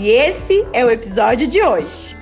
E esse é o episódio de hoje.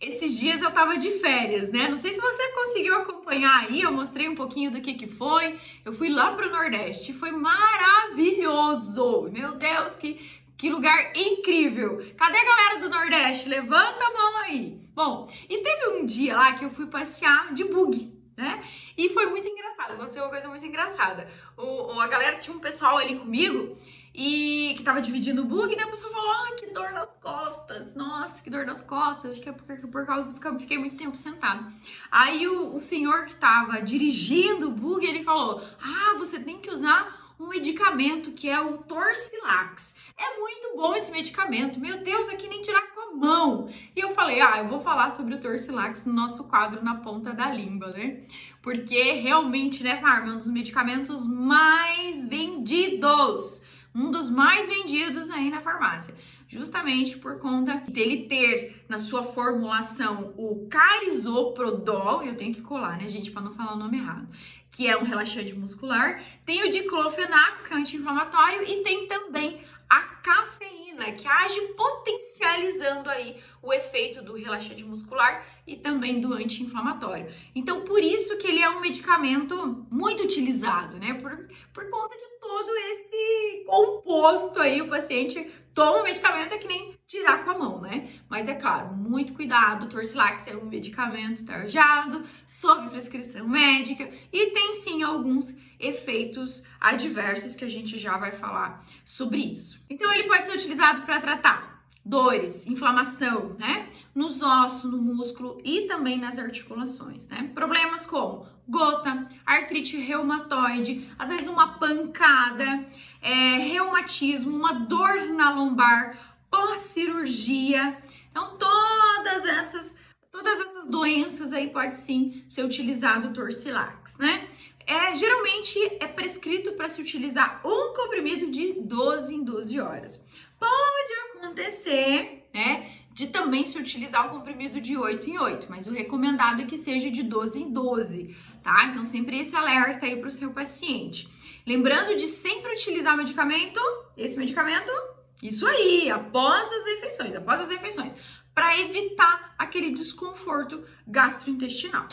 Esses dias eu tava de férias, né? Não sei se você conseguiu acompanhar aí, eu mostrei um pouquinho do que que foi. Eu fui lá pro Nordeste, foi maravilhoso! Meu Deus, que, que lugar incrível! Cadê a galera do Nordeste? Levanta a mão aí! Bom, e teve um dia lá que eu fui passear de bug, né? E foi muito engraçado, aconteceu uma coisa muito engraçada. O, a galera tinha um pessoal ali comigo e que tava dividindo o bug, e daí a pessoa falou: Ah, que dor nas costas, nossa, que dor nas costas. Acho que é porque por causa que fiquei muito tempo sentado. Aí o, o senhor que tava dirigindo o bug, ele falou: Ah, você tem que usar um medicamento que é o Torcilax. É muito bom esse medicamento. Meu Deus, aqui nem tirar com a mão. Falei: "Ah, eu vou falar sobre o Torcilax no nosso quadro na ponta da língua, né? Porque realmente, né, Farma, é um dos medicamentos mais vendidos, um dos mais vendidos aí na farmácia justamente por conta dele ter na sua formulação o carisoprodol, eu tenho que colar, né, gente, para não falar o nome errado, que é um relaxante muscular, tem o diclofenaco, que é anti-inflamatório, e tem também a cafeína, que age potencializando aí o efeito do relaxante muscular e também do anti-inflamatório. Então, por isso que ele é um medicamento muito utilizado, né? Por, por conta de todo esse composto aí, o paciente toma o medicamento é que nem tirar com a mão, né? Mas é claro, muito cuidado, o Torcilax é um medicamento tarjado, sob prescrição médica e tem sim alguns efeitos adversos que a gente já vai falar sobre isso. Então ele pode ser utilizado para tratar dores, inflamação, né? Nos ossos, no músculo e também nas articulações, né? Problemas como gota, artrite reumatoide, às vezes uma pancada, é, reumatismo, uma dor na lombar, pós-cirurgia. Então, todas essas, todas essas doenças aí pode sim ser utilizado o Torcilax, né? É, geralmente é prescrito para se utilizar um comprimido de 12 em 12 horas. Pode acontecer, né, de também se utilizar um comprimido de 8 em 8, mas o recomendado é que seja de 12 em 12, tá? Então sempre esse alerta aí para o seu paciente. Lembrando de sempre utilizar o medicamento, esse medicamento, isso aí, após as refeições, após as refeições, para evitar aquele desconforto gastrointestinal.